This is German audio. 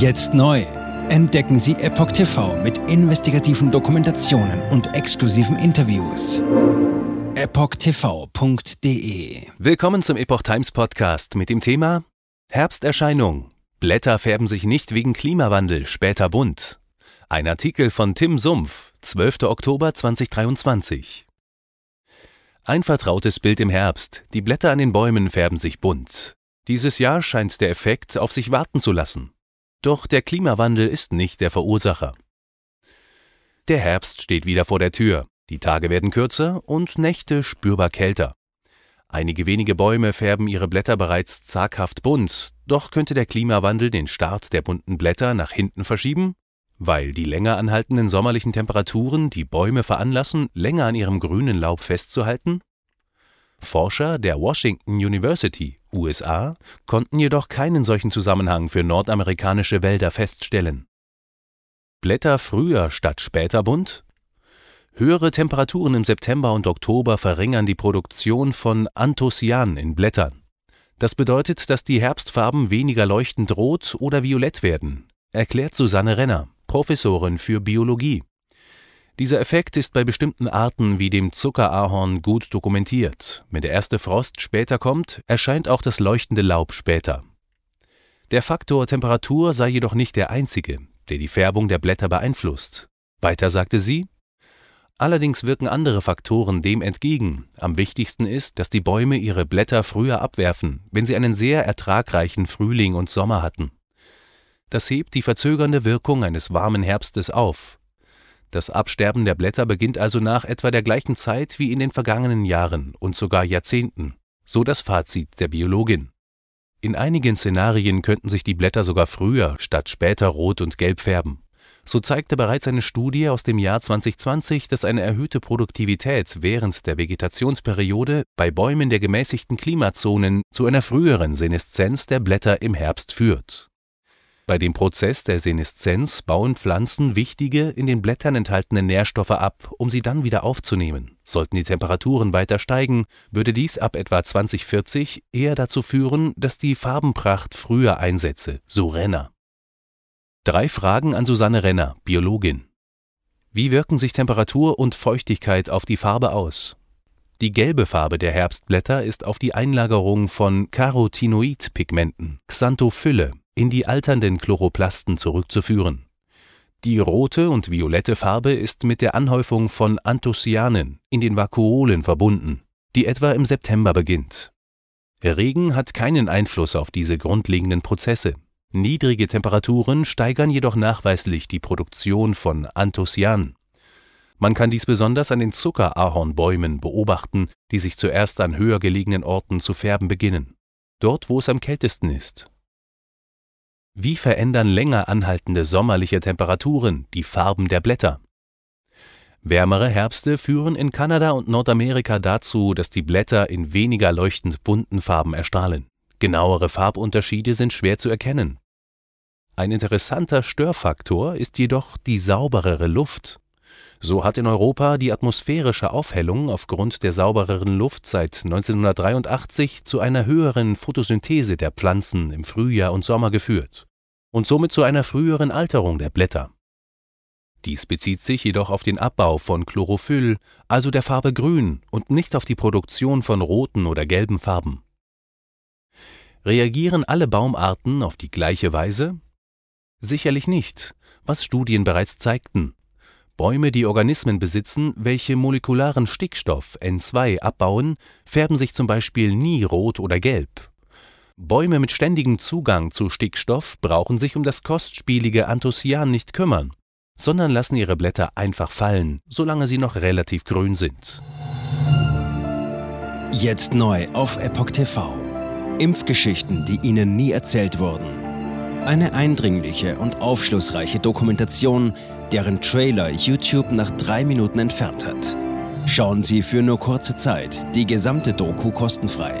Jetzt neu. Entdecken Sie Epoch TV mit investigativen Dokumentationen und exklusiven Interviews. EpochTV.de Willkommen zum Epoch Times Podcast mit dem Thema Herbsterscheinung. Blätter färben sich nicht wegen Klimawandel, später bunt. Ein Artikel von Tim Sumpf, 12. Oktober 2023. Ein vertrautes Bild im Herbst. Die Blätter an den Bäumen färben sich bunt. Dieses Jahr scheint der Effekt auf sich warten zu lassen. Doch der Klimawandel ist nicht der Verursacher. Der Herbst steht wieder vor der Tür. Die Tage werden kürzer und Nächte spürbar kälter. Einige wenige Bäume färben ihre Blätter bereits zaghaft bunt, doch könnte der Klimawandel den Start der bunten Blätter nach hinten verschieben, weil die länger anhaltenden sommerlichen Temperaturen die Bäume veranlassen, länger an ihrem grünen Laub festzuhalten? Forscher der Washington University, USA, konnten jedoch keinen solchen Zusammenhang für nordamerikanische Wälder feststellen. Blätter früher statt später bunt? Höhere Temperaturen im September und Oktober verringern die Produktion von Anthocyan in Blättern. Das bedeutet, dass die Herbstfarben weniger leuchtend rot oder violett werden, erklärt Susanne Renner, Professorin für Biologie. Dieser Effekt ist bei bestimmten Arten wie dem Zuckerahorn gut dokumentiert. Wenn der erste Frost später kommt, erscheint auch das leuchtende Laub später. Der Faktor Temperatur sei jedoch nicht der einzige, der die Färbung der Blätter beeinflusst. Weiter sagte sie, Allerdings wirken andere Faktoren dem entgegen. Am wichtigsten ist, dass die Bäume ihre Blätter früher abwerfen, wenn sie einen sehr ertragreichen Frühling und Sommer hatten. Das hebt die verzögernde Wirkung eines warmen Herbstes auf. Das Absterben der Blätter beginnt also nach etwa der gleichen Zeit wie in den vergangenen Jahren und sogar Jahrzehnten, so das Fazit der Biologin. In einigen Szenarien könnten sich die Blätter sogar früher statt später rot und gelb färben. So zeigte bereits eine Studie aus dem Jahr 2020, dass eine erhöhte Produktivität während der Vegetationsperiode bei Bäumen der gemäßigten Klimazonen zu einer früheren Seneszenz der Blätter im Herbst führt. Bei dem Prozess der Seneszenz bauen Pflanzen wichtige, in den Blättern enthaltene Nährstoffe ab, um sie dann wieder aufzunehmen. Sollten die Temperaturen weiter steigen, würde dies ab etwa 2040 eher dazu führen, dass die Farbenpracht früher einsetze, so Renner. Drei Fragen an Susanne Renner, Biologin. Wie wirken sich Temperatur und Feuchtigkeit auf die Farbe aus? Die gelbe Farbe der Herbstblätter ist auf die Einlagerung von Carotinoidpigmenten, Xanthophylle, in die alternden Chloroplasten zurückzuführen. Die rote und violette Farbe ist mit der Anhäufung von Anthocyanen in den Vakuolen verbunden, die etwa im September beginnt. Regen hat keinen Einfluss auf diese grundlegenden Prozesse. Niedrige Temperaturen steigern jedoch nachweislich die Produktion von Anthocyan. Man kann dies besonders an den Zuckerahornbäumen beobachten, die sich zuerst an höher gelegenen Orten zu färben beginnen, dort wo es am kältesten ist. Wie verändern länger anhaltende sommerliche Temperaturen die Farben der Blätter? Wärmere Herbste führen in Kanada und Nordamerika dazu, dass die Blätter in weniger leuchtend bunten Farben erstrahlen. Genauere Farbunterschiede sind schwer zu erkennen. Ein interessanter Störfaktor ist jedoch die sauberere Luft. So hat in Europa die atmosphärische Aufhellung aufgrund der saubereren Luft seit 1983 zu einer höheren Photosynthese der Pflanzen im Frühjahr und Sommer geführt und somit zu einer früheren Alterung der Blätter. Dies bezieht sich jedoch auf den Abbau von Chlorophyll, also der Farbe Grün, und nicht auf die Produktion von roten oder gelben Farben. Reagieren alle Baumarten auf die gleiche Weise? Sicherlich nicht, was Studien bereits zeigten. Bäume, die Organismen besitzen, welche molekularen Stickstoff N2 abbauen, färben sich zum Beispiel nie rot oder gelb. Bäume mit ständigem Zugang zu Stickstoff brauchen sich um das kostspielige Anthocyan nicht kümmern, sondern lassen ihre Blätter einfach fallen, solange sie noch relativ grün sind. Jetzt neu auf Epoch TV. Impfgeschichten, die Ihnen nie erzählt wurden. Eine eindringliche und aufschlussreiche Dokumentation, deren Trailer YouTube nach drei Minuten entfernt hat. Schauen Sie für nur kurze Zeit die gesamte Doku kostenfrei.